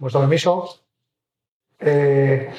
vuestro permiso. Eh,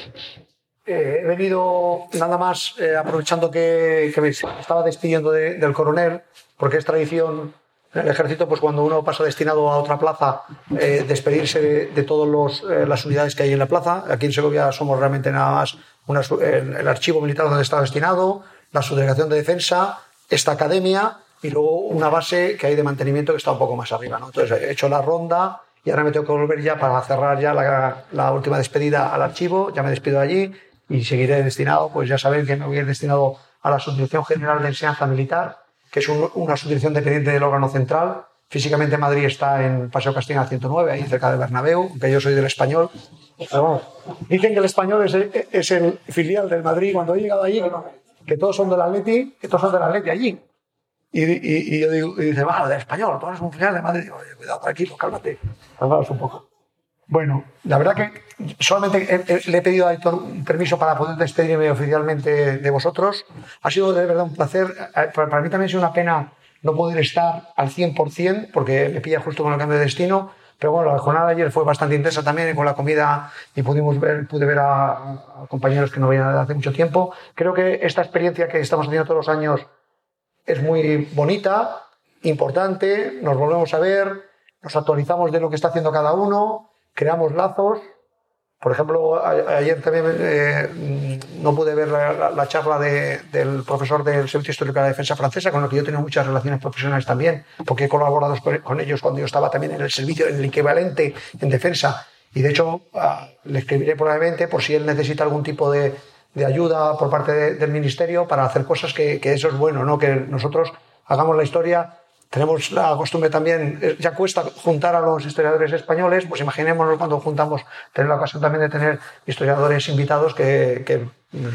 eh, he venido nada más eh, aprovechando que, me estaba despidiendo del coronel, porque es tradición en el ejército, pues cuando uno pasa destinado a otra plaza, despedirse de, todas las unidades que hay en la plaza. Aquí en Segovia somos realmente nada más el, archivo militar donde está destinado, la subdelegación de defensa, esta academia y luego una base que hay de mantenimiento que está un poco más arriba. ¿no? Entonces he hecho la ronda y ahora me tengo que volver ya para cerrar ya la, última despedida al archivo, ya me despido de allí y seguiré destinado, pues ya saben que me voy a ir destinado a la Subdirección General de Enseñanza Militar, que es una subdirección dependiente del órgano central. Físicamente Madrid está en Paseo Castilla 109, ahí cerca de Bernabéu, aunque yo soy del español. dicen que el español es el, filial del Madrid. Cuando he llegado allí, que todos son del Atleti, que todos son del Atleti allí. Y, y, yo digo, y dice, va, del español, tú eres un final de Madrid. Digo, Oye, cuidado, tranquilo, cálmate, cálmaos un poco. Bueno, la verdad que solamente le he pedido a Héctor un permiso para poder despedirme oficialmente de vosotros. Ha sido de verdad un placer. Eh, para mí también ha sido una pena no poder estar al 100% porque me pilla justo con el cambio de destino. Pero bueno, la jornada de ayer fue bastante intensa también con la comida y pudimos ver, pude ver a, a compañeros que no desde hace mucho tiempo. Creo que esta experiencia que estamos haciendo todos los años es muy bonita, importante, nos volvemos a ver, nos actualizamos de lo que está haciendo cada uno, creamos lazos. Por ejemplo, ayer también eh, no pude ver la, charla del profesor del Servicio Histórico de la Defensa Francesa, con el que yo tengo muchas relaciones profesionales también, porque he colaborado con ellos cuando yo estaba también en el servicio, en el equivalente en defensa. Y de hecho, le escribiré probablemente por si él necesita algún tipo de, de ayuda por parte del ministerio para hacer cosas que, que, eso es bueno, ¿no? que nosotros hagamos la historia. Tenemos la costumbre también, eh, ya cuesta juntar a los historiadores españoles, pues imaginémonos cuando juntamos, tener la ocasión también de tener historiadores invitados que, que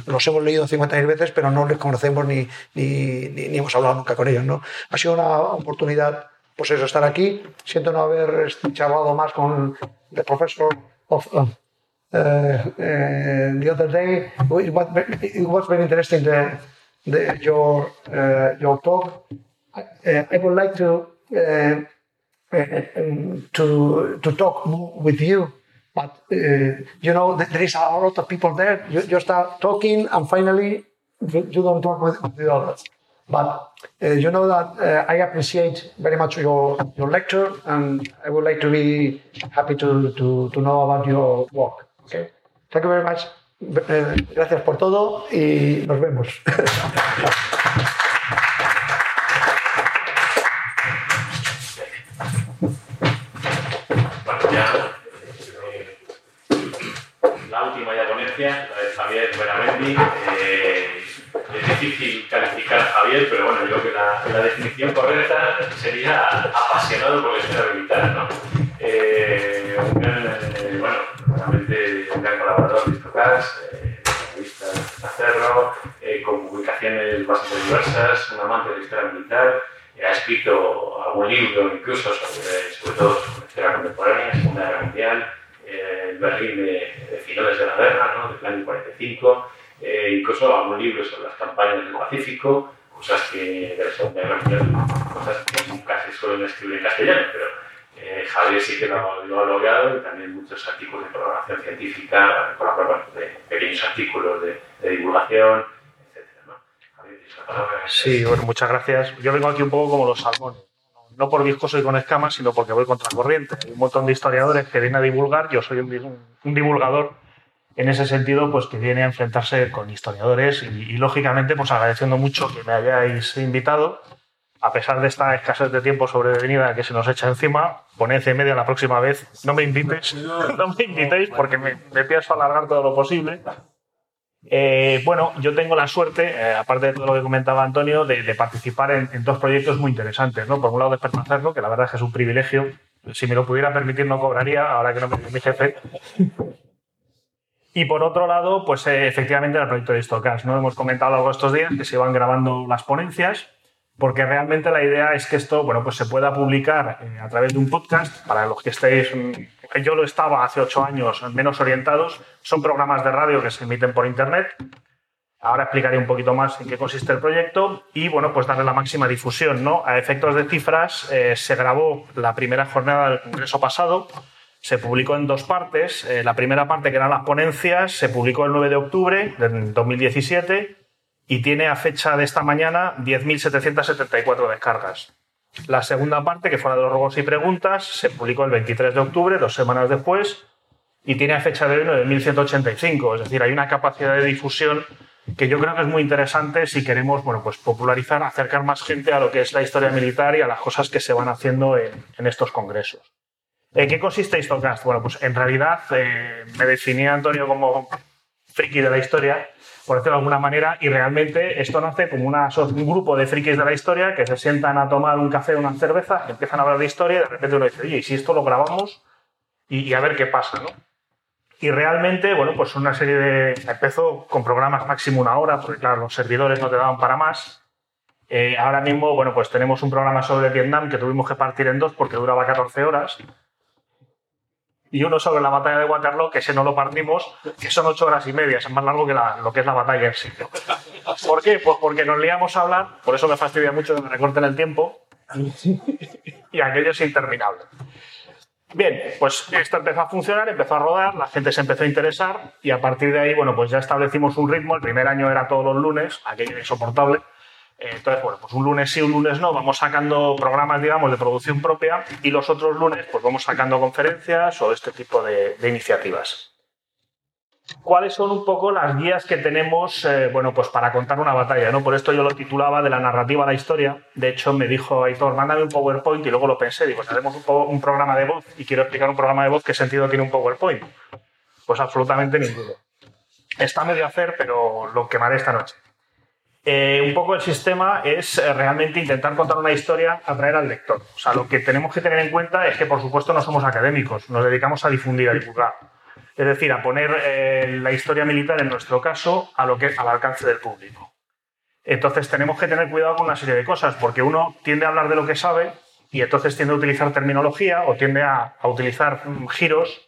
los hemos leído 50.000 veces, pero no les conocemos ni, ni, ni, hemos hablado nunca con ellos. ¿no? Ha sido una oportunidad, pues eso, estar aquí. Siento no haber charlado más con el profesor of, uh, the other day. It was, it was very interesting the, the, your uh, your talk. I, I, would like to um, to to talk more with you but uh, you know there is a lot of people there you, you start talking and finally you don't talk with, with the others but uh, you know that uh, I appreciate very much your your lecture and I would like to be happy to, to, to know about your work Okay. Thank you very much. Gracias por todo y nos vemos. Eh, la última ya ponencia, la de Javier Beramendi. Eh, es difícil calificar a Javier, pero bueno, yo creo que la, la definición correcta sería apasionado por la historia militar, ¿no? Diversas, un amante de la historia militar, ha escrito algún libro incluso sobre, sobre todo sobre historia contemporánea, Segunda Guerra Mundial, el Berlín de, de, finales de la guerra, ¿no? del año 45, incluso algún libro sobre las campañas del Pacífico, cosas que de la Segunda Guerra Mundial, cosas que nunca se suelen escribir en castellano, pero eh, Javier sí que lo, ha logrado y también muchos artículos de programación científica, con la de pequeños artículos de, divulgación. ¿no? Javier, sí, bueno, muchas gracias. Yo vengo aquí un poco como los salmones. No por viscoso y con escamas, sino porque voy contra corriente. Hay un montón de historiadores que vienen a divulgar. Yo soy un, divulgador en ese sentido, pues que viene a enfrentarse con historiadores y, y, lógicamente, pues agradeciendo mucho que me hayáis invitado a pesar de esta escasez de tiempo sobrevenida que se nos echa encima, ponencia y media la próxima vez, no me invitéis, no me invitéis porque me, pienso alargar todo lo posible. Eh, bueno, yo tengo la suerte, eh, aparte de todo lo que comentaba Antonio, de, participar en, dos proyectos muy interesantes. ¿no? Por un lado, Despertarlo, que la verdad es que es un privilegio. Si me lo pudiera permitir, no cobraría, ahora que no me mi jefe. Y por otro lado, pues eh, efectivamente el proyecto de Stocas. ¿no? Hemos comentado algo estos días que se van grabando las ponencias porque realmente la idea es que esto bueno, pues se pueda publicar eh, a través de un podcast. Para los que estéis, mm, yo lo estaba hace ocho años menos orientados, son programas de radio que se emiten por Internet. Ahora explicaré un poquito más en qué consiste el proyecto y bueno, pues darle la máxima difusión. ¿no? A efectos de cifras, eh, se grabó la primera jornada del Congreso pasado, se publicó en dos partes. Eh, la primera parte, que eran las ponencias, se publicó el 9 de octubre de 2017 y tiene a fecha de esta mañana 10.774 descargas. La segunda parte, que fue la de los robos y preguntas, se publicó el 23 de octubre, dos semanas después, y tiene a fecha de hoy 9.185. Es decir, hay una capacidad de difusión que yo creo que es muy interesante si queremos bueno, pues popularizar, acercar más gente a lo que es la historia militar y a las cosas que se van haciendo en, estos congresos. ¿En qué consiste Histocast? Bueno, pues en realidad eh, me definía Antonio como friki de la historia, por decirlo de alguna manera, y realmente esto nace como un grupo de frikis de la historia que se sientan a tomar un café una cerveza, empiezan a hablar de historia y de repente uno dice, oye, ¿y si esto lo grabamos? Y, a ver qué pasa. Y realmente, bueno, pues una serie de... Empezó con programas máximo una hora, porque claro, los servidores no te daban para más. Eh, ahora mismo, bueno, pues tenemos un programa sobre Vietnam que tuvimos que partir en dos porque duraba 14 horas. Y uno sobre la batalla de Waterloo, que ese no lo partimos, que son 8 horas y media, es más largo que lo que es la batalla en sí. ¿Por qué? Pues porque nos liamos a hablar, por eso me fastidia mucho que me recorten el tiempo, y aquello es interminable. Bien, pues esto empezó a funcionar, empezó a rodar, la gente se empezó a interesar y a partir de ahí, bueno, pues ya establecimos un ritmo. El primer año era todos los lunes, aquello insoportable. Eh, entonces, bueno, pues un lunes sí, un lunes no, vamos sacando programas, digamos, de producción propia y los otros lunes, pues vamos sacando conferencias o este tipo de iniciativas cuáles son un poco las guías que tenemos eh, bueno, pues para contar una batalla. ¿no? Por esto yo lo titulaba de la narrativa a la historia. De hecho, me dijo Aitor, mándame un PowerPoint y luego lo pensé. Digo, si hacemos un, programa de voz y quiero explicar un programa de voz, ¿qué sentido tiene un PowerPoint? Pues absolutamente ninguno. Está medio a hacer, pero lo quemaré esta noche. Eh, un poco el sistema es eh, realmente intentar contar una historia, atraer al lector. O sea, lo que tenemos que tener en cuenta es que, por supuesto, no somos académicos, nos dedicamos a difundir, a divulgar es decir, a poner eh, la historia militar, en nuestro caso, a lo que, al alcance del público. Entonces tenemos que tener cuidado con una serie de cosas, porque uno tiende a hablar de lo que sabe y entonces tiende a utilizar terminología o tiende a, utilizar mm, giros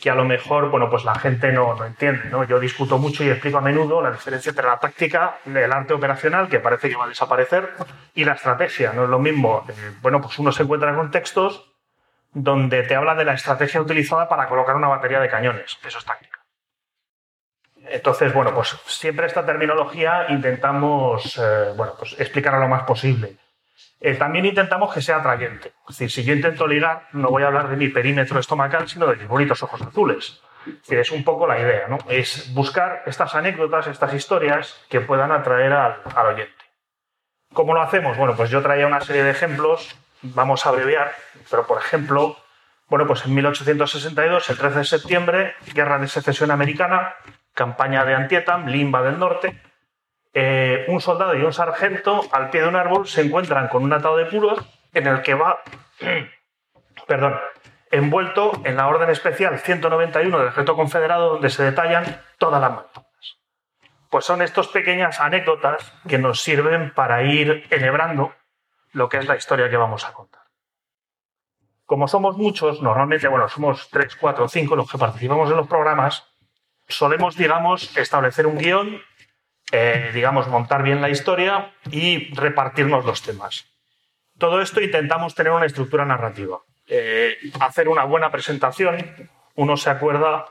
que a lo mejor bueno, pues la gente no, no entiende. ¿no? Yo discuto mucho y explico a menudo la diferencia entre la táctica, el arte operacional, que parece que va a desaparecer, y la estrategia. No es lo mismo. Eh, bueno, pues uno se encuentra en contextos donde te habla de la estrategia utilizada para colocar una batería de cañones. Eso es táctica. Entonces, bueno, pues siempre esta terminología intentamos eh, bueno, pues explicarla lo más posible. Eh, también intentamos que sea atrayente. Es decir, si yo intento ligar, no voy a hablar de mi perímetro estomacal, sino de mis bonitos ojos azules. Es, es un poco la idea, ¿no? Es buscar estas anécdotas, estas historias que puedan atraer al, al oyente. ¿Cómo lo hacemos? Bueno, pues yo traía una serie de ejemplos vamos a abreviar, pero por ejemplo, bueno, pues en 1862, el 13 de septiembre, guerra de secesión americana, campaña de Antietam, Limba del Norte, eh, un soldado y un sargento al pie de un árbol se encuentran con un atado de puros en el que va, perdón, envuelto en la orden especial 191 del ejército confederado donde se detallan todas las matanzas. Pues son estas pequeñas anécdotas que nos sirven para ir enhebrando lo que es la historia que vamos a contar. Como somos muchos, normalmente, bueno, somos tres, cuatro, cinco los que participamos en los programas, solemos, digamos, establecer un guion, eh, digamos, montar bien la historia y repartirnos los temas. Todo esto intentamos tener una estructura narrativa, eh, hacer una buena presentación. Uno se acuerda,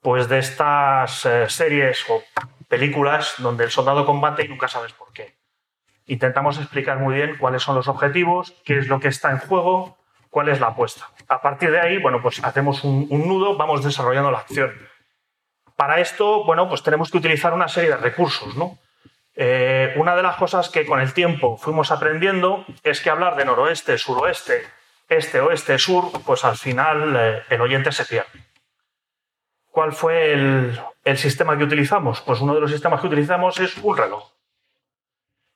pues, de estas eh, series o películas donde el soldado combate y nunca sabes por qué. Intentamos explicar muy bien cuáles son los objetivos, qué es lo que está en juego, cuál es la apuesta. A partir de ahí, bueno, pues hacemos un, nudo, vamos desarrollando la acción. Para esto, bueno, pues tenemos que utilizar una serie de recursos, ¿no? Eh, una de las cosas que con el tiempo fuimos aprendiendo es que hablar de noroeste, suroeste, este, oeste, sur, pues al final eh, el oyente se pierde. ¿Cuál fue el, sistema que utilizamos? Pues uno de los sistemas que utilizamos es un reloj.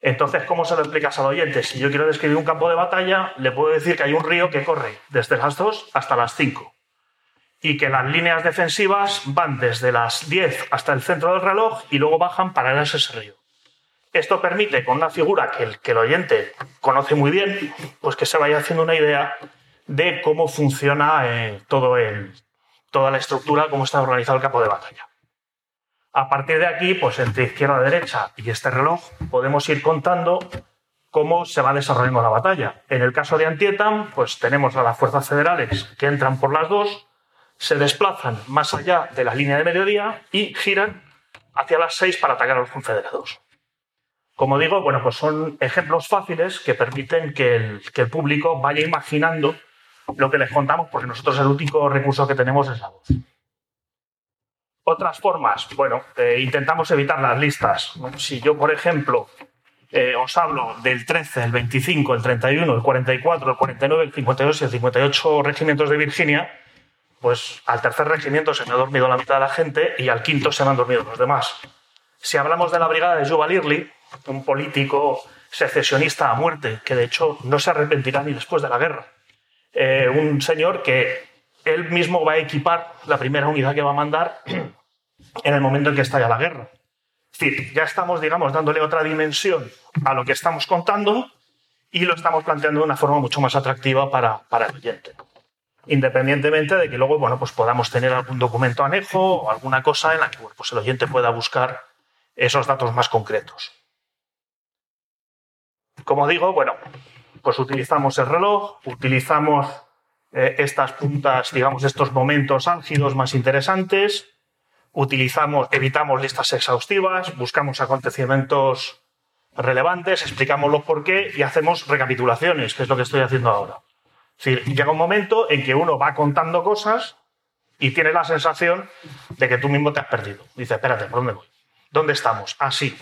Entonces, ¿cómo se lo explicas al oyente? Si yo quiero describir un campo de batalla, le puedo decir que hay un río que corre desde las 2 hasta las 5 y que las líneas defensivas van desde las 10 hasta el centro del reloj y luego bajan paralelas a ese río. Esto permite, con una figura que el, que el oyente conoce muy bien, pues que se vaya haciendo una idea de cómo funciona eh, todo el, toda la estructura, cómo está organizado el campo de batalla. A partir de aquí, pues entre izquierda derecha y este reloj, podemos ir contando cómo se va desarrollando la batalla. En el caso de Antietam, pues tenemos a las fuerzas federales que entran por las dos se desplazan más allá de la línea de mediodía y giran hacia las 6 para atacar a los confederados. Como digo, bueno, pues son ejemplos fáciles que permiten que el, que el público vaya imaginando lo que les contamos, porque nosotros el único recurso que tenemos es la voz. Otras formas, bueno, eh, intentamos evitar las listas. Si yo, por ejemplo, eh, os hablo del 13, el 25, el 31, el 44, el 49, el 52 y el 58 regimientos de Virginia, pues al tercer regimiento se me ha dormido la mitad de la gente y al quinto se me han dormido los demás. Si hablamos de la brigada de Yuval Early, un político secesionista a muerte, que de hecho no se arrepentirá ni después de la guerra, eh, un señor que él mismo va a equipar la primera unidad que va a mandar en el momento en que estalla la guerra. Es decir, ya estamos, digamos, dándole otra dimensión a lo que estamos contando y lo estamos planteando de una forma mucho más atractiva para, para el oyente. Independientemente de que luego bueno, pues podamos tener algún documento anejo o alguna cosa en la que pues el oyente pueda buscar esos datos más concretos. Como digo, bueno, pues utilizamos el reloj, utilizamos eh, estas puntas, digamos, estos momentos álgidos más interesantes, utilizamos, evitamos listas exhaustivas, buscamos acontecimientos relevantes, explicamos los por qué y hacemos recapitulaciones, que es lo que estoy haciendo ahora. Decir, llega un momento en que uno va contando cosas y tiene la sensación de que tú mismo te has perdido. Dice, espérate, ¿por dónde voy? ¿Dónde estamos? Ah, sí,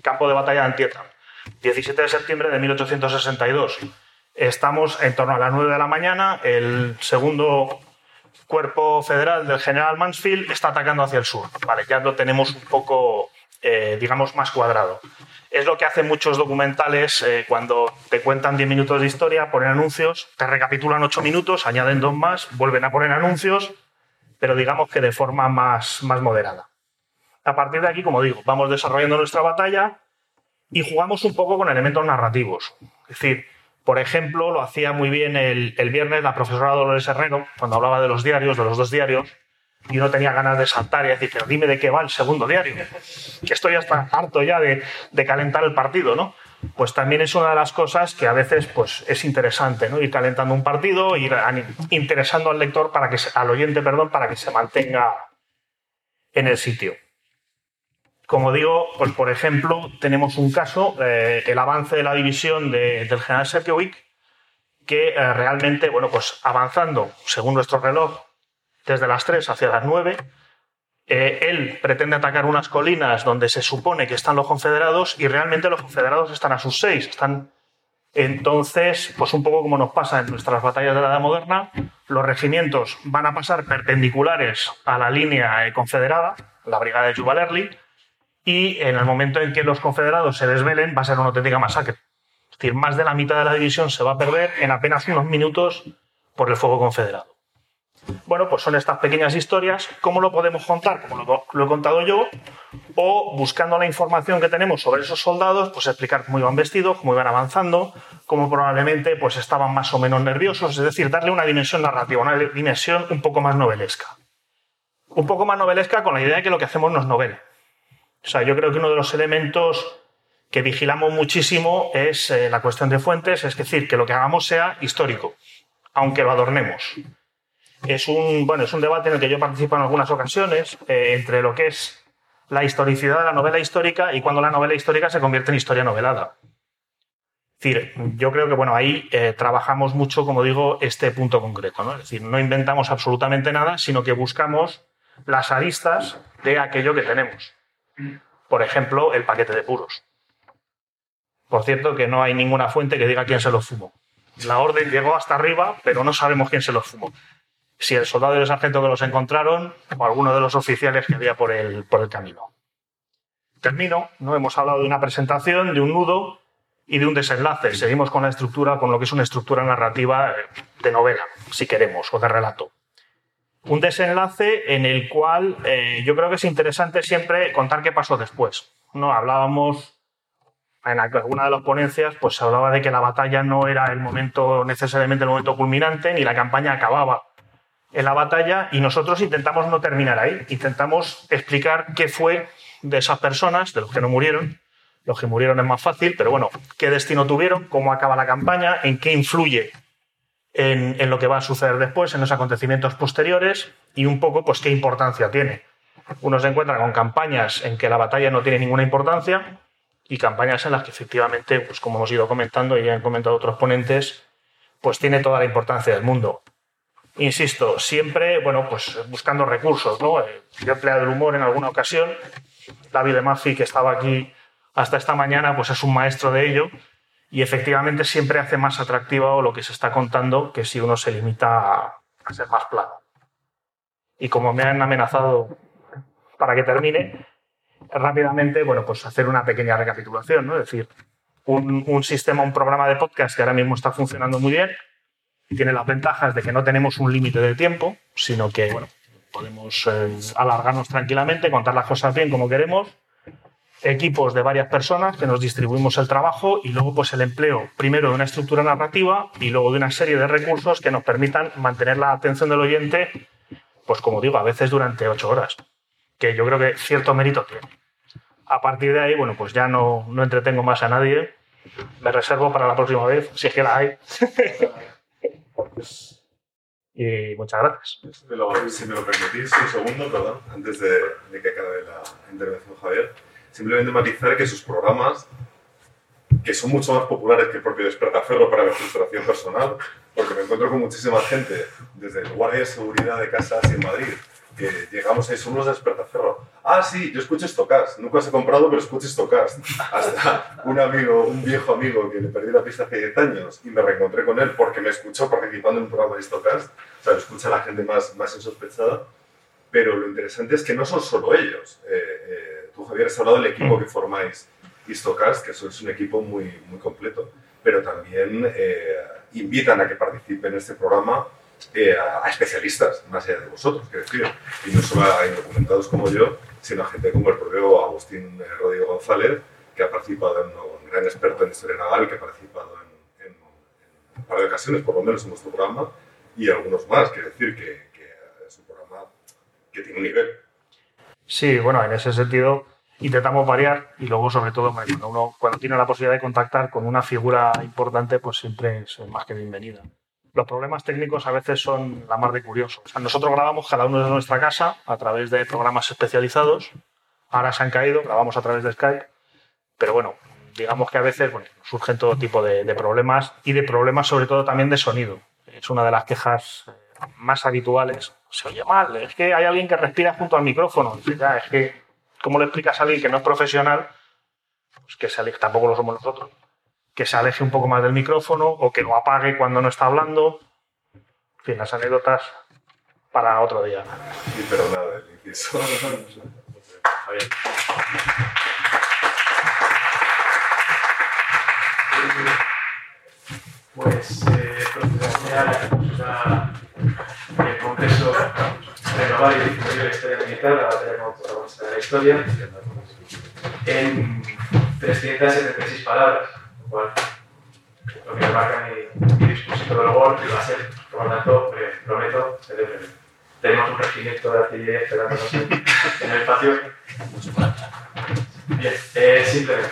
campo de batalla de Antietam. 17 de septiembre de 1862. Estamos en torno a las 9 de la mañana, el segundo cuerpo federal del general Mansfield está atacando hacia el sur. Vale, ya lo tenemos un poco, eh, digamos, más cuadrado. Es lo que hacen muchos documentales eh, cuando te cuentan 10 minutos de historia, ponen anuncios, te recapitulan 8 minutos, añaden dos más, vuelven a poner anuncios, pero digamos que de forma más, más moderada. A partir de aquí, como digo, vamos desarrollando nuestra batalla y jugamos un poco con elementos narrativos. Es decir, por ejemplo, lo hacía muy bien el, viernes la profesora Dolores Herrero, cuando hablaba de los diarios, de los dos diarios, y uno tenía ganas de saltar y decir, pero dime de qué va el segundo diario, que estoy hasta harto ya de, calentar el partido, ¿no? Pues también es una de las cosas que a veces pues, es interesante, ¿no? Ir calentando un partido, ir interesando al lector, para que al oyente, perdón, para que se mantenga en el sitio. Como digo, pues por ejemplo, tenemos un caso, eh, el avance de la división del general Sergiovic, que eh, realmente, bueno, pues avanzando, según nuestro reloj, desde las 3 hacia las 9, eh, él pretende atacar unas colinas donde se supone que están los confederados y realmente los confederados están a sus 6, están entonces, pues un poco como nos pasa en nuestras batallas de la Edad Moderna, los regimientos van a pasar perpendiculares a la línea confederada, la brigada de Jubalerli, y en el momento en que los confederados se desvelen va a ser una auténtica masacre. Es decir, más de la mitad de la división se va a perder en apenas unos minutos por el fuego confederado. Bueno, pues son estas pequeñas historias. ¿Cómo lo podemos contar? Como lo, he contado yo, o buscando la información que tenemos sobre esos soldados, pues explicar cómo iban vestidos, cómo iban avanzando, cómo probablemente pues estaban más o menos nerviosos, es decir, darle una dimensión narrativa, una dimensión un poco más novelesca. Un poco más novelesca con la idea de que lo que hacemos no es novela. O sea, yo creo que uno de los elementos que vigilamos muchísimo es eh, la cuestión de fuentes, es decir, que lo que hagamos sea histórico, aunque lo adornemos. Es un, bueno, es un debate en el que yo participo en algunas ocasiones eh, entre lo que es la historicidad de la novela histórica y cuando la novela histórica se convierte en historia novelada. Es decir, yo creo que bueno, ahí eh, trabajamos mucho, como digo, este punto concreto. ¿no? Es decir, no inventamos absolutamente nada, sino que buscamos las aristas de aquello que tenemos. Por ejemplo, el paquete de puros. Por cierto, que no hay ninguna fuente que diga quién se los fumó. La orden llegó hasta arriba, pero no sabemos quién se los fumó. Si el soldado y el sargento que los encontraron o alguno de los oficiales que había por el, por el camino. Termino, ¿no? Hemos hablado de una presentación, de un nudo y de un desenlace. Seguimos con la estructura, con lo que es una estructura narrativa de novela, si queremos, o de relato un desenlace en el cual eh, yo creo que es interesante siempre contar qué pasó después. ¿no? Hablábamos en alguna de las ponencias, pues se hablaba de que la batalla no era el momento necesariamente el momento culminante, ni la campaña acababa en la batalla, y nosotros intentamos no terminar ahí, intentamos explicar qué fue de esas personas, de los que no murieron, los que murieron es más fácil, pero bueno, qué destino tuvieron, cómo acaba la campaña, en qué influye en, lo que va a suceder después, en los acontecimientos posteriores y un poco pues qué importancia tiene. Uno se encuentra con campañas en que la batalla no tiene ninguna importancia y campañas en las que efectivamente, pues como hemos ido comentando y ya han comentado otros ponentes, pues tiene toda la importancia del mundo. Insisto, siempre, bueno, pues buscando recursos, ¿no? Eh, yo he empleado el humor en alguna ocasión. David Mafi, que estaba aquí hasta esta mañana, pues es un maestro de ello y efectivamente siempre hace más atractivo lo que se está contando que si uno se limita a, ser más plano. Y como me han amenazado para que termine, rápidamente, bueno, pues hacer una pequeña recapitulación, ¿no? Es decir, un, un, sistema, un programa de podcast que ahora mismo está funcionando muy bien tiene las ventajas de que no tenemos un límite de tiempo, sino que, bueno, podemos eh, alargarnos tranquilamente, contar las cosas bien como queremos equipos de varias personas que nos distribuimos el trabajo y luego pues el empleo primero de una estructura narrativa y luego de una serie de recursos que nos permitan mantener la atención del oyente, pues como digo, a veces durante ocho horas, que yo creo que cierto mérito tiene. A partir de ahí, bueno, pues ya no, no entretengo más a nadie, me reservo para la próxima vez, si es que la hay. y muchas gracias. si me lo permitís un segundo, perdón, antes de, de que acabe la intervención Javier simplemente matizar que sus programas, que son mucho más populares que el propio Despertaferro para mi frustración personal, porque me encuentro con muchísima gente, desde el guardia de seguridad de casas en Madrid, que llegamos ahí, somos Despertaferro. Ah, sí, yo escucho Stocast, nunca os he comprado, pero escucho Stocast. Hasta un amigo, un viejo amigo que le perdí la pista hace 10 años y me reencontré con él porque me escuchó participando en un programa de Stocast. O sea, lo escucha la gente más, más insospechada. Pero lo interesante es que no son solo ellos. Eh, eh, tú, Javier, has hablado del equipo que formáis Histocast, que es un equipo muy, muy completo, pero también eh, invitan a que participen en este programa eh, a, especialistas, más allá de vosotros, que decir, y no solo a indocumentados como yo, sino a gente como el propio Agustín eh, Rodrigo González, que ha participado en un gran experto en historia naval, que ha participado en, un par de ocasiones, por lo menos, en nuestro programa, y algunos más, quiero decir que, que es un programa que tiene un nivel. Sí, bueno, en ese sentido intentamos variar y luego, sobre todo, cuando uno cuando tiene la posibilidad de contactar con una figura importante, pues siempre es más que bienvenida. Los problemas técnicos a veces son la más de curiosos. nosotros grabamos cada uno de nuestra casa a través de programas especializados. Ahora se han caído, grabamos a través de Skype. Pero bueno, digamos que a veces surgen todo tipo de, problemas y de problemas sobre todo también de sonido. Es una de las quejas eh, más habituales se oye mal, es que hay alguien que respira junto al micrófono. Ya, es que, ¿cómo le explicas a alguien que no es profesional? Pues que se tampoco lo somos nosotros. Que se aleje un poco más del micrófono o que lo apague cuando no está hablando. En fin, las anécdotas para otro día. Y perdonad el inciso. Pues, eh, la el Congreso Renovar y Difundir la Historia Militar, la batalla como protagonista de la historia, en 376 palabras, cual lo que marca mi, mi discurso del gol que va a ser, por lo tanto, prometo, celebre. Tenemos un regimiento de artillería esperándonos en, en el espacio. Bien, eh, simplemente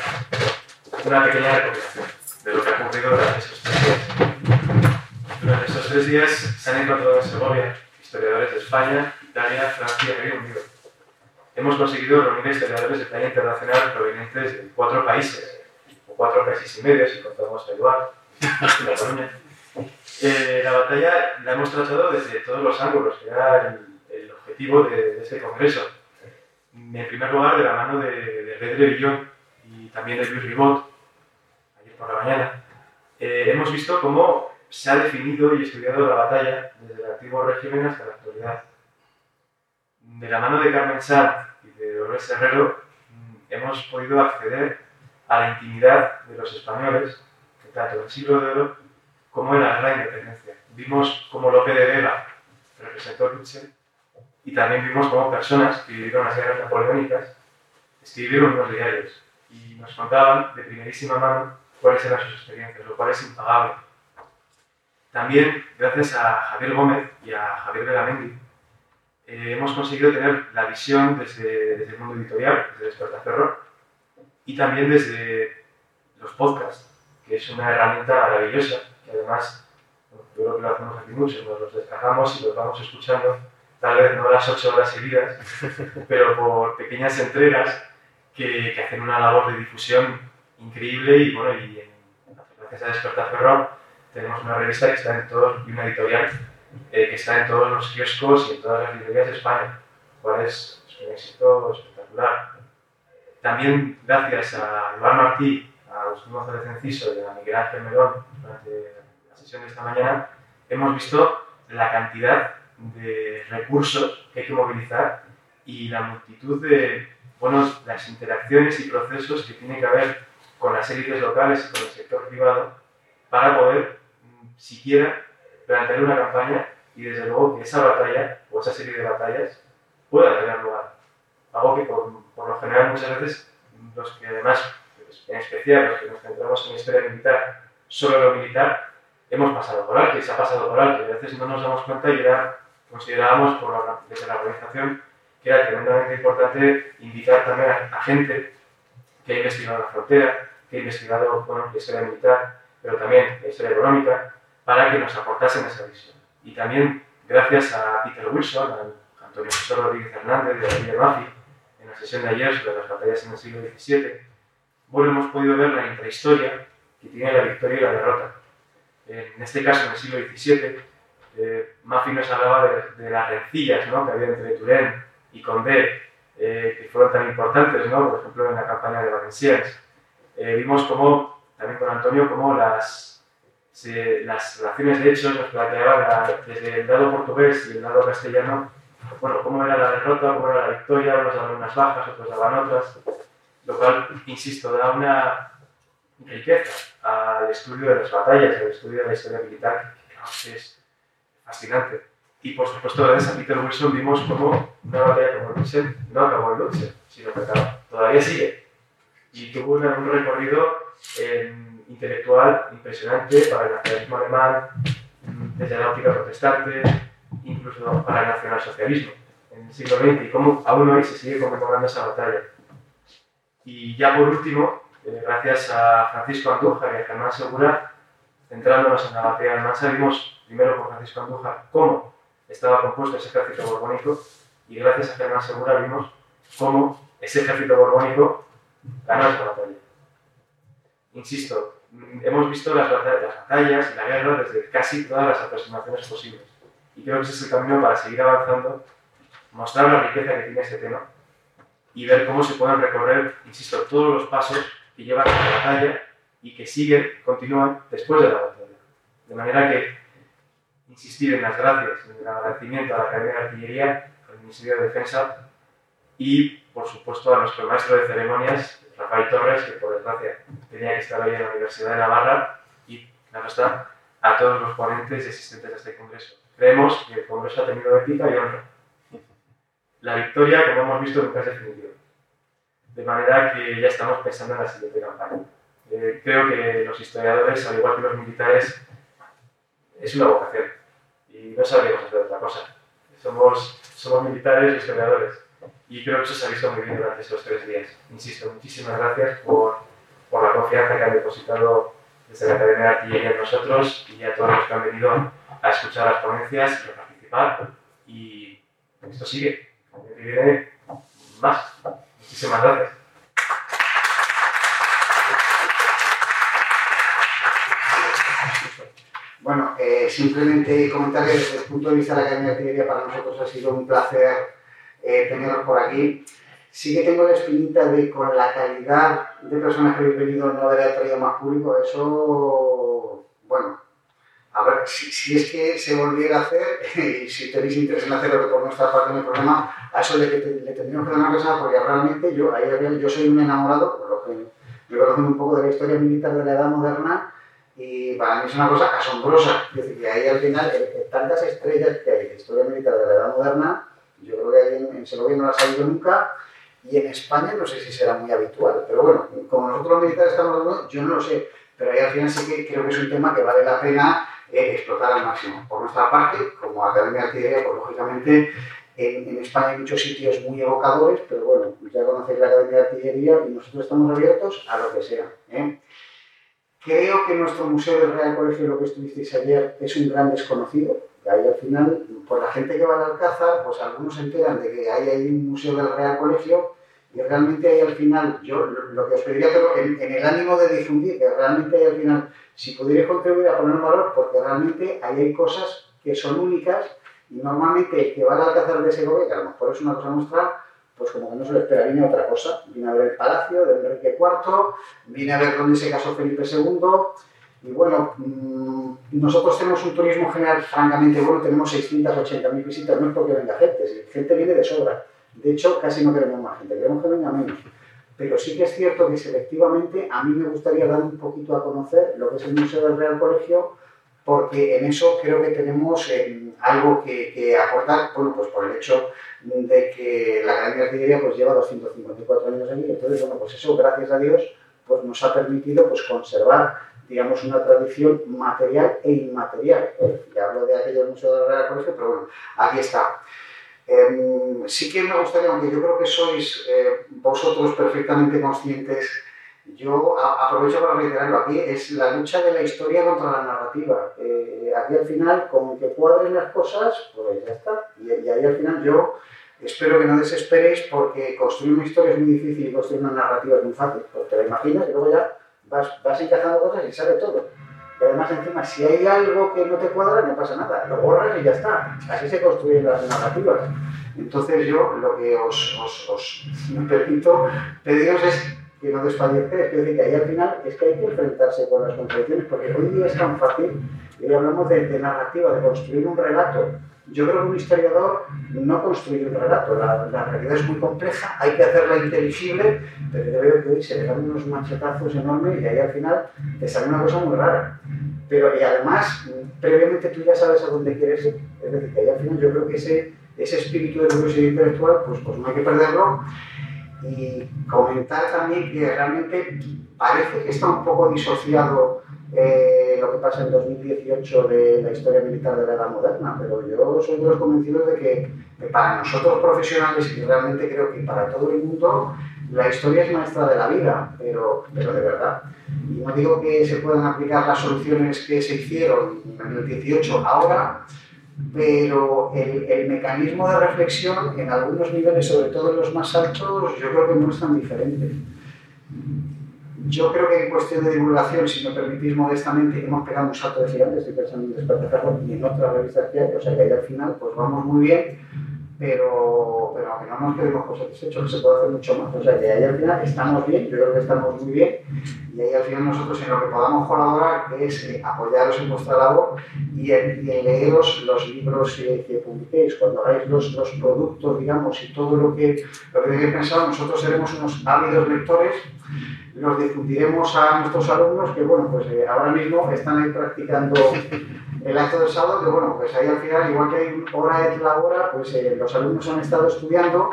una pequeña recopilación de lo que ha ocurrido durante esos tres días. Durante estos tres días se han encontrado en Segovia historiadores de España, Italia, Francia y Reino Unido. Hemos conseguido reunir historiadores de talla internacional provenientes de cuatro países, o cuatro países y medio si contamos Cataluña. Eh, la batalla la hemos tratado desde todos los ángulos, que era el, el objetivo de, de, este congreso. En primer lugar, de la mano de, de Red de Villón y también de Luis Ribot, ayer por la mañana, eh, hemos visto cómo se ha definido y estudiado la batalla desde el antiguo régimen hasta la actualidad. De la mano de Carmen Sanz y de Dolores Herrero mm, hemos podido acceder a la intimidad de los españoles, que tanto en el siglo de oro como en la gran independencia. Vimos cómo Lope de Vega representó Luche y también vimos cómo personas que vivieron las guerras napoleónicas escribieron unos diarios y nos contaban de primerísima mano cuáles eran sus experiencias, lo cual es impagable también, gracias a Javier Gómez y a Javier Belamendi, eh, hemos conseguido tener la visión desde, desde el mundo editorial, desde Despertaferro, y también desde los podcasts, que es una herramienta maravillosa, que además yo creo que lo hacemos aquí mucho, nos los descargamos y los vamos escuchando, tal vez no las ocho horas seguidas, pero por pequeñas entregas que, que hacen una labor de difusión increíble y bueno, y en, gracias a Despertaferro tenemos una revista que está en todos, y una editorial eh, que está en todos los kioscos y en todas las librerías de España, cual es, es un éxito espectacular. También gracias a Iván Martí, a Agustín González Enciso y a Miguel Ángel Melón durante la sesión de esta mañana, hemos visto la cantidad de recursos que hay que movilizar y la multitud de, bueno, las interacciones y procesos que tiene que haber con las élites locales y con el sector privado para poder mm, siquiera plantear una campaña y desde luego que esa batalla o esa serie de batallas pueda tener lugar. Algo que por, por lo general muchas veces los que además, en especial los que nos centramos en la historia militar, solo lo militar, hemos pasado por alto y se ha pasado por alto y a veces no nos damos cuenta y ya considerábamos por la, desde la organización que era tremendamente importante invitar también a, a gente que ha investigado la frontera, que ha investigado bueno, la historia militar, pero también la historia económica, para que nos aportasen esa visión. Y también gracias a Peter Wilson, a Antonio José Rodríguez Hernández de David Mafi, en la sesión de ayer sobre las batallas en el siglo XVII, bueno, hemos podido ver la intrahistoria que tiene la victoria y la derrota. En este caso, en el siglo XVII, eh, Mafi nos hablaba de, de las rencillas ¿no? que había entre Turén y Condé, eh, que fueron tan importantes, ¿no? por ejemplo, en la campaña de Valenciennes. Eh, vimos cómo, también con Antonio, cómo las, se, las relaciones de hechos nos planteaban la, desde el lado portugués y el lado castellano, bueno, cómo era la derrota, cómo era la victoria, unos daban unas bajas, otros daban otras, lo cual, insisto, da una riqueza al estudio de las batallas, al estudio de la historia militar, que es fascinante. Y por supuesto, gracias a Peter Wilson vimos cómo una batalla como Lutzen no acabó en Lutzen, sino que acabó, todavía sigue. Y tuvo una, un recorrido eh, intelectual impresionante para el nacionalismo alemán, desde la óptica protestante, incluso para el nacionalsocialismo en el siglo XX, y cómo aún hoy se sigue conmemorando esa batalla. Y ya por último, eh, gracias a Francisco Andújar y a Germán Segura, centrándonos en la batalla de Almansa, vimos primero por Francisco Andújar cómo estaba compuesto ese ejército borbónico y gracias a Germán Segura vimos cómo ese ejército borbónico ganó esa batalla. Insisto, hemos visto las batallas, las batallas y la guerra desde casi todas las aproximaciones posibles. Y creo que ese es el camino para seguir avanzando, mostrar la riqueza que tiene este tema y ver cómo se pueden recorrer, insisto, todos los pasos que llevan a la batalla y que siguen, continúan después de la batalla. De manera que insistir en las gracias, en el agradecimiento a la Academia de Artillería, al Ministerio de Defensa y, por supuesto, a nuestro maestro de ceremonias, Rafael Torres, que por desgracia tenía que estar hoy en la Universidad de Navarra, y, claro está, a todos los ponentes y asistentes a este congreso. Creemos que el congreso ha tenido épica y honra. La victoria, como hemos visto, nunca es definitiva. De manera que ya estamos pensando en la siguiente campaña. Eh, creo que los historiadores, al igual que los militares, es una vocación y no sabríamos hacer otra cosa. Somos, somos militares y historiadores y creo que eso se ha visto muy bien durante estos tres días. Insisto, muchísimas gracias por, por la confianza que han depositado desde la Academia de Artillería en nosotros y a todos los que han venido a escuchar las ponencias y a participar. Y esto sigue. El que viene, más. Muchísimas gracias. Bueno, eh, simplemente comentar que desde el punto de vista de la Academia de Artillería para nosotros ha sido un placer eh, tenerlos por aquí. Sí que tengo la espinita de con la calidad de personas que habéis venido no haber traído más público, eso, bueno, a ver, si, si, es que se volviera a hacer, y si tenéis interés en hacerlo por nuestra parte no hay problema, a eso le, le tendríamos que dar una cosa porque realmente yo, ahí, yo soy un enamorado, por lo que me conocen un poco de la historia militar de la edad moderna, y para mí es una cosa asombrosa. Es decir, que ahí al final, eh, tantas estrellas que hay de historia militar de la edad moderna, yo creo que ahí en, en Segovia no las ha habido nunca, y en España no sé si será muy habitual, pero bueno, como nosotros los militares estamos hablando, yo no lo sé, pero ahí al final sí que creo que es un tema que vale la pena eh, explotar al máximo. Por nuestra parte, como Academia de Artillería, pues lógicamente en, España hay muchos sitios muy evocadores, pero bueno, ya conocéis la Academia de Artillería y nosotros estamos abiertos a lo que sea. ¿eh? Creo que nuestro Museo del Real Colegio, lo que estuvisteis ayer, es un gran desconocido. Y ahí al final, por la gente que va al Alcázar, pues algunos se enteran de que hay ahí un Museo del Real Colegio y realmente ahí al final, yo lo que os pediría, pero en, el ánimo de difundir, que realmente ahí al final, si pudierais contribuir a poner valor, porque realmente ahí hay cosas que son únicas y normalmente el que va al Alcázar de Segovia, que a lo mejor es una cosa nuestra, pues como que no se lo espera, viene a otra cosa. Viene a ver el palacio de Enrique IV, viene a ver dónde se casó Felipe II. Y bueno, mmm, nosotros tenemos un turismo general francamente bueno, tenemos 680.000 visitas, no es porque venga gente, gente viene de sobra. De hecho, casi no queremos más gente, queremos que venga menos. Pero sí que es cierto que selectivamente a mí me gustaría dar un poquito a conocer lo que es el Museo del Real Colegio, porque en eso creo que tenemos eh, algo que, aportar, bueno, pues por el hecho de que la Academia de Artillería pues lleva 254 años aquí, entonces, bueno, pues eso, gracias a Dios, pues nos ha permitido pues conservar, digamos, una tradición material e inmaterial. ¿eh? Ya hablo de aquello del Museo del Real Colegio, pero bueno, aquí está. Eh, sí que me gustaría, aunque yo creo que sois eh, vosotros perfectamente conscientes, yo aprovecho para reiterarlo aquí, es la lucha de la historia contra la narrativa. Eh, aquí al final, con que cuadren las cosas, pues ya está. Y, ahí al final yo espero que no desesperéis porque construir una historia es muy difícil y construir una narrativa es muy fácil. Pues te la imaginas y luego ya vas, vas encajando cosas y sale todo. Y además, encima, si hay algo que no te cuadra, no pasa nada. Lo borras y ya está. Así se construyen las narrativas. Entonces yo lo que os, os, os permito pediros es que no desfallece, es decir, que ahí al final es que hay que enfrentarse con las contradicciones, porque hoy día es tan fácil, y hablamos de, narrativa, de construir un relato. Yo creo que un historiador no construye un relato, la, la realidad es muy compleja, hay que hacerla inteligible, pero yo veo que hoy se le dan unos machetazos enormes y ahí al final te sale una cosa muy rara. Pero y además, previamente tú ya sabes a dónde quieres ir, es decir, que ahí al final yo creo que ese, ese espíritu de curiosidad intelectual, pues, pues no hay que perderlo y comentar también que realmente parece que está un poco disociado eh, lo que pasa en 2018 de la historia militar de la edad moderna, pero yo soy de los convencidos de que, que, para nosotros profesionales, y realmente creo que para todo el mundo, la historia es maestra de la vida, pero, pero de verdad. Y no digo que se puedan aplicar las soluciones que se hicieron en el 18 ahora, pero el, el, mecanismo de reflexión en algunos niveles, sobre todo en los más altos, yo creo que no es tan diferente. Yo creo que en cuestión de divulgación, si me permitís modestamente, hemos pegado un salto de gigante, estoy pensando en Despertar y en otras revistas que hay, o sea que ahí al final pues vamos muy bien, pero, pero aunque no nos quedemos por satisfechos, se puede hacer mucho más. O sea que ahí al final estamos bien, yo creo que estamos muy bien, y ahí al final nosotros en lo que podamos colaborar es eh, apoyaros en vuestra labor y en, y en leeros los libros que, que, publiquéis. Cuando hagáis los, los productos, digamos, y todo lo que, lo que tenéis pensado, nosotros seremos unos ávidos lectores, los difundiremos a nuestros alumnos que, bueno, pues eh, ahora mismo están ahí practicando el acto del sábado, que bueno, pues ahí al final, igual que hay hora et labora, pues eh, los alumnos han estado estudiando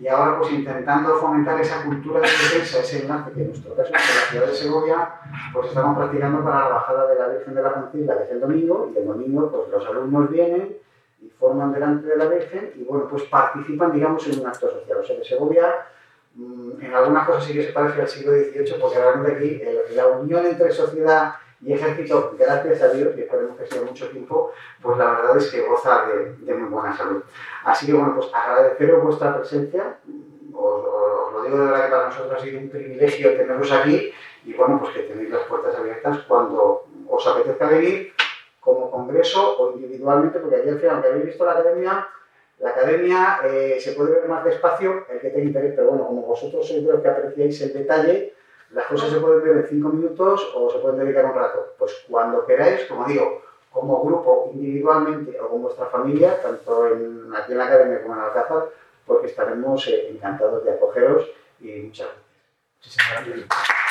y ahora pues intentando fomentar esa cultura de defensa, ese enlace que en nuestro caso, en la ciudad de Segovia, pues estamos practicando para la bajada de la Virgen de la Francila, que es el domingo, y el domingo pues los alumnos vienen y forman delante de la Virgen y bueno, pues participan, digamos, en un acto social. O sea que Segovia en algunas cosas sí que se parece al siglo XVIII, porque realmente aquí la unión entre sociedad y ejército, gracias a Dios, y esperemos que sea mucho tiempo, pues la verdad es que goza de, de muy buena salud. Así que bueno, pues agradeceros vuestra presencia, os, os, lo digo de verdad que para nosotros ha sido un privilegio teneros aquí y bueno, pues que tenéis las puertas abiertas cuando os apetezca venir como congreso o individualmente, porque final, aunque habéis visto la academia, la academia eh, se puede ver más despacio, el que tenga interés, pero bueno, como vosotros sois los que apreciáis el detalle, las cosas se pueden ver en cinco minutos o se pueden dedicar un rato. Pues cuando queráis, como digo, como grupo, individualmente o con vuestra familia, tanto en, aquí en la academia como en Alcázar, porque estaremos eh, encantados de acogeros y muchas gracias. Muchísimas gracias.